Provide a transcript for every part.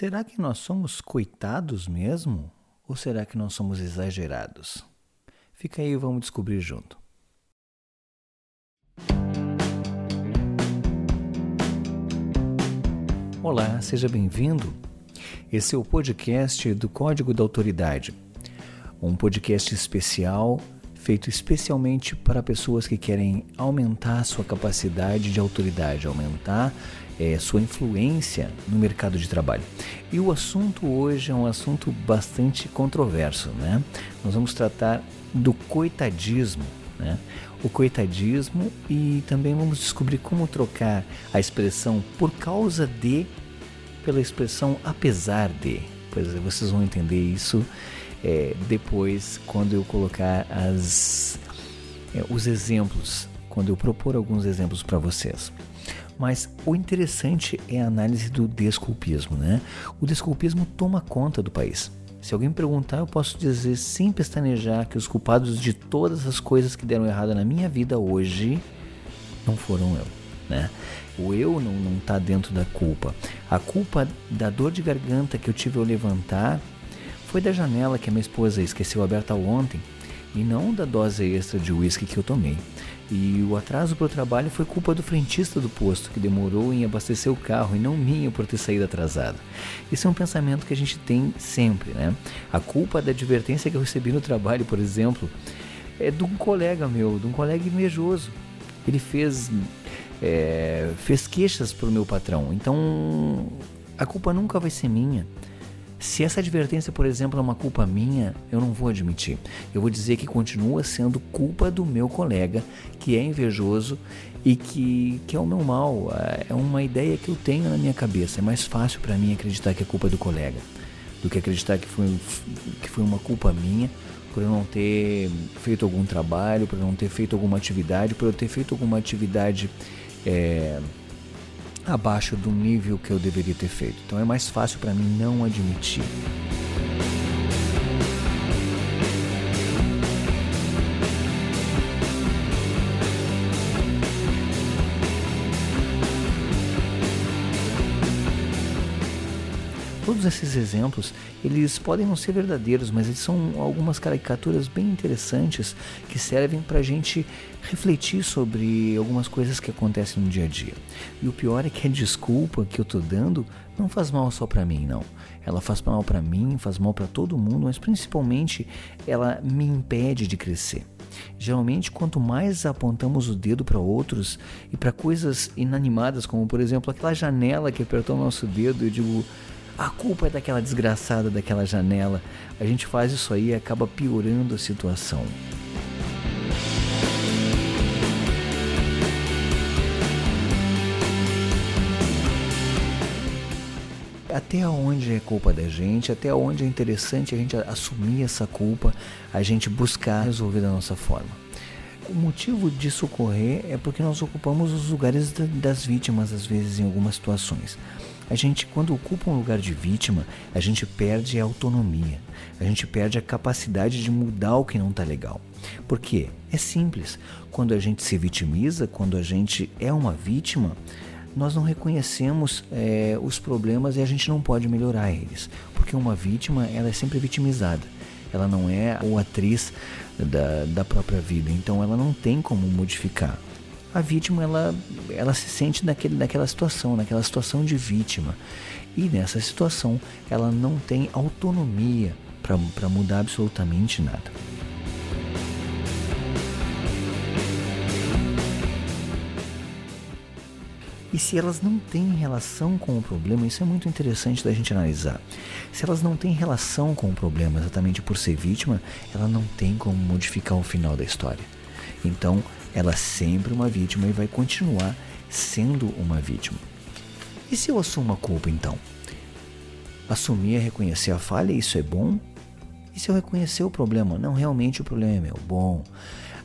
Será que nós somos coitados mesmo? Ou será que nós somos exagerados? Fica aí e vamos descobrir junto. Olá, seja bem-vindo. Esse é o podcast do Código da Autoridade, um podcast especial feito especialmente para pessoas que querem aumentar sua capacidade de autoridade, aumentar é, sua influência no mercado de trabalho. E o assunto hoje é um assunto bastante controverso, né? Nós vamos tratar do coitadismo, né? O coitadismo e também vamos descobrir como trocar a expressão por causa de pela expressão apesar de. Pois é, vocês vão entender isso é, depois quando eu colocar as, é, os exemplos, quando eu propor alguns exemplos para vocês. Mas o interessante é a análise do desculpismo, né? O desculpismo toma conta do país. Se alguém perguntar, eu posso dizer sem pestanejar que os culpados de todas as coisas que deram errado na minha vida hoje não foram eu, né? O eu não está dentro da culpa. A culpa da dor de garganta que eu tive ao levantar foi da janela que a minha esposa esqueceu aberta ontem e não da dose extra de uísque que eu tomei. E o atraso para o trabalho foi culpa do frentista do posto, que demorou em abastecer o carro, e não minha por ter saído atrasado. Esse é um pensamento que a gente tem sempre, né? A culpa da advertência que eu recebi no trabalho, por exemplo, é de um colega meu, de um colega invejoso. Ele fez, é, fez queixas para o meu patrão. Então, a culpa nunca vai ser minha. Se essa advertência, por exemplo, é uma culpa minha, eu não vou admitir. Eu vou dizer que continua sendo culpa do meu colega, que é invejoso e que, que é o meu mal. É uma ideia que eu tenho na minha cabeça. É mais fácil para mim acreditar que é culpa do colega do que acreditar que foi, que foi uma culpa minha por eu não ter feito algum trabalho, por eu não ter feito alguma atividade, por eu ter feito alguma atividade. É, abaixo do nível que eu deveria ter feito. Então é mais fácil para mim não admitir. Todos esses exemplos, eles podem não ser verdadeiros, mas eles são algumas caricaturas bem interessantes que servem para a gente refletir sobre algumas coisas que acontecem no dia a dia. E o pior é que a desculpa que eu estou dando não faz mal só para mim, não. Ela faz mal para mim, faz mal para todo mundo, mas principalmente ela me impede de crescer. Geralmente, quanto mais apontamos o dedo para outros e para coisas inanimadas, como por exemplo aquela janela que apertou nosso dedo, eu digo, a culpa é daquela desgraçada daquela janela. A gente faz isso aí e acaba piorando a situação. até onde é culpa da gente, até onde é interessante a gente assumir essa culpa, a gente buscar resolver da nossa forma. O motivo disso ocorrer é porque nós ocupamos os lugares das vítimas, às vezes, em algumas situações. A gente, quando ocupa um lugar de vítima, a gente perde a autonomia, a gente perde a capacidade de mudar o que não está legal. Por quê? É simples. Quando a gente se vitimiza, quando a gente é uma vítima, nós não reconhecemos é, os problemas e a gente não pode melhorar eles. Porque uma vítima, ela é sempre vitimizada. Ela não é a atriz da, da própria vida, então ela não tem como modificar a vítima ela, ela se sente naquele, naquela situação, naquela situação de vítima. E nessa situação ela não tem autonomia para mudar absolutamente nada. E se elas não têm relação com o problema, isso é muito interessante da gente analisar. Se elas não têm relação com o problema exatamente por ser vítima, ela não tem como modificar o final da história. Então, ela é sempre uma vítima e vai continuar sendo uma vítima. E se eu assumo a culpa então? Assumir é reconhecer a falha, isso é bom? E se eu reconhecer o problema? Não, realmente o problema é meu. Bom,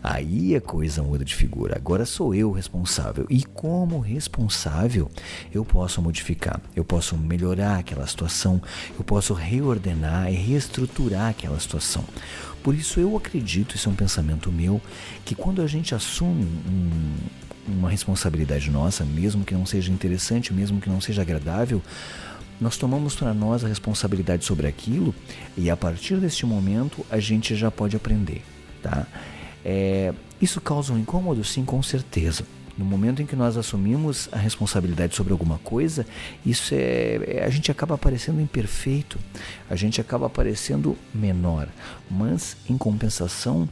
aí a coisa muda de figura. Agora sou eu responsável. E como responsável, eu posso modificar, eu posso melhorar aquela situação, eu posso reordenar e reestruturar aquela situação. Por isso eu acredito, isso é um pensamento meu, que quando a gente assume um, uma responsabilidade nossa, mesmo que não seja interessante, mesmo que não seja agradável, nós tomamos para nós a responsabilidade sobre aquilo e a partir deste momento a gente já pode aprender, tá? É, isso causa um incômodo, sim, com certeza. No momento em que nós assumimos a responsabilidade sobre alguma coisa, isso é, é a gente acaba parecendo imperfeito, a gente acaba parecendo menor, mas em compensação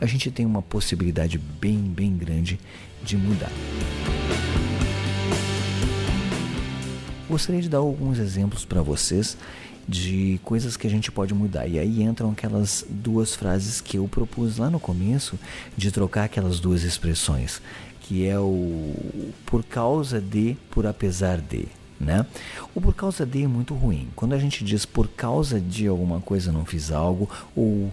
a gente tem uma possibilidade bem, bem grande de mudar. Gostaria de dar alguns exemplos para vocês de coisas que a gente pode mudar. E aí entram aquelas duas frases que eu propus lá no começo de trocar aquelas duas expressões, que é o por causa de, por apesar de. Né? O por causa de é muito ruim. Quando a gente diz por causa de alguma coisa não fiz algo, ou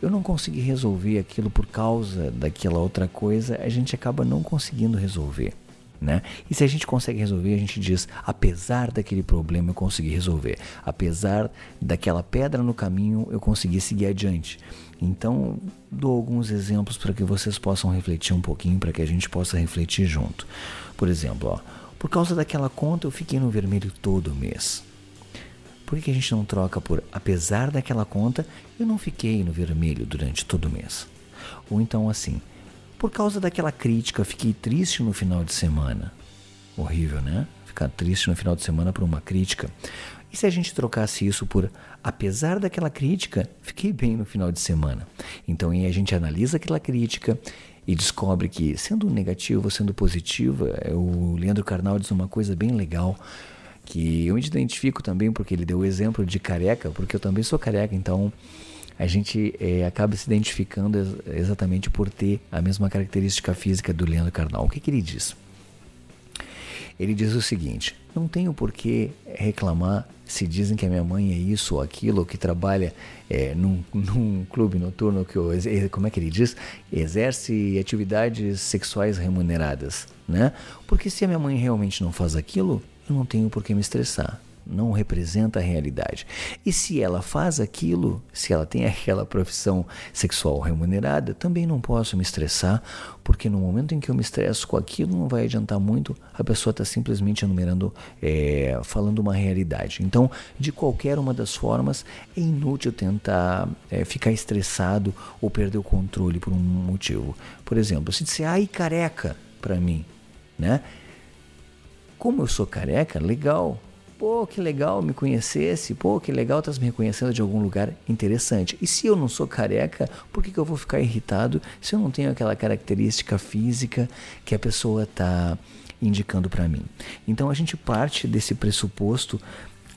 eu não consegui resolver aquilo por causa daquela outra coisa, a gente acaba não conseguindo resolver. Né? E se a gente consegue resolver, a gente diz: apesar daquele problema, eu consegui resolver. Apesar daquela pedra no caminho, eu consegui seguir adiante. Então, dou alguns exemplos para que vocês possam refletir um pouquinho, para que a gente possa refletir junto. Por exemplo, ó, por causa daquela conta, eu fiquei no vermelho todo mês. Por que a gente não troca por apesar daquela conta, eu não fiquei no vermelho durante todo mês? Ou então assim, por causa daquela crítica, fiquei triste no final de semana. Horrível, né? Ficar triste no final de semana por uma crítica. E se a gente trocasse isso por apesar daquela crítica, fiquei bem no final de semana. Então aí a gente analisa aquela crítica e descobre que, sendo negativo ou sendo positiva, é, o Leandro Carnal diz uma coisa bem legal que eu me identifico também porque ele deu o exemplo de careca, porque eu também sou careca, então a gente é, acaba se identificando ex exatamente por ter a mesma característica física do Leandro Carnal. O que, que ele diz? Ele diz o seguinte: não tenho por que reclamar se dizem que a minha mãe é isso ou aquilo, que trabalha é, num, num, clube noturno que, como é que ele diz, exerce atividades sexuais remuneradas, né? Porque se a minha mãe realmente não faz aquilo, eu não tenho por que me estressar não representa a realidade. E se ela faz aquilo, se ela tem aquela profissão sexual remunerada, também não posso me estressar, porque no momento em que eu me estresso com aquilo, não vai adiantar muito, a pessoa está simplesmente enumerando, é, falando uma realidade. Então, de qualquer uma das formas, é inútil tentar é, ficar estressado ou perder o controle por um motivo. Por exemplo, se disser, ai careca, para mim, né? Como eu sou careca, legal, Pô, que legal me conhecesse. Pô, que legal estás me reconhecendo de algum lugar interessante. E se eu não sou careca, por que, que eu vou ficar irritado se eu não tenho aquela característica física que a pessoa está indicando para mim? Então a gente parte desse pressuposto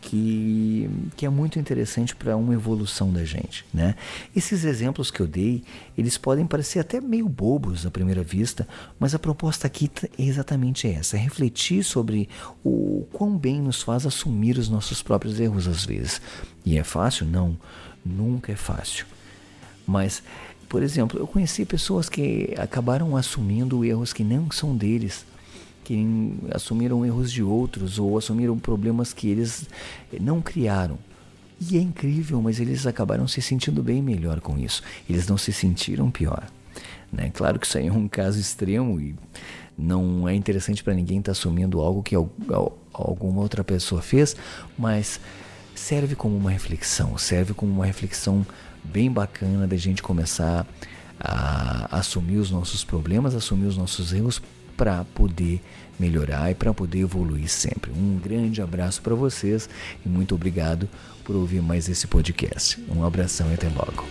que, que é muito interessante para uma evolução da gente, né? Esses exemplos que eu dei, eles podem parecer até meio bobos à primeira vista, mas a proposta aqui é exatamente essa, é refletir sobre o quão bem nos faz assumir os nossos próprios erros às vezes. E é fácil? Não, nunca é fácil. Mas por exemplo, eu conheci pessoas que acabaram assumindo erros que não são deles que assumiram erros de outros ou assumiram problemas que eles não criaram. E é incrível, mas eles acabaram se sentindo bem melhor com isso. Eles não se sentiram pior. Né? Claro que isso aí é um caso extremo e não é interessante para ninguém estar tá assumindo algo que alguma outra pessoa fez, mas serve como uma reflexão, serve como uma reflexão bem bacana da gente começar a assumir os nossos problemas, assumir os nossos erros para poder melhorar e para poder evoluir sempre. Um grande abraço para vocês e muito obrigado por ouvir mais esse podcast. Um abração e até logo.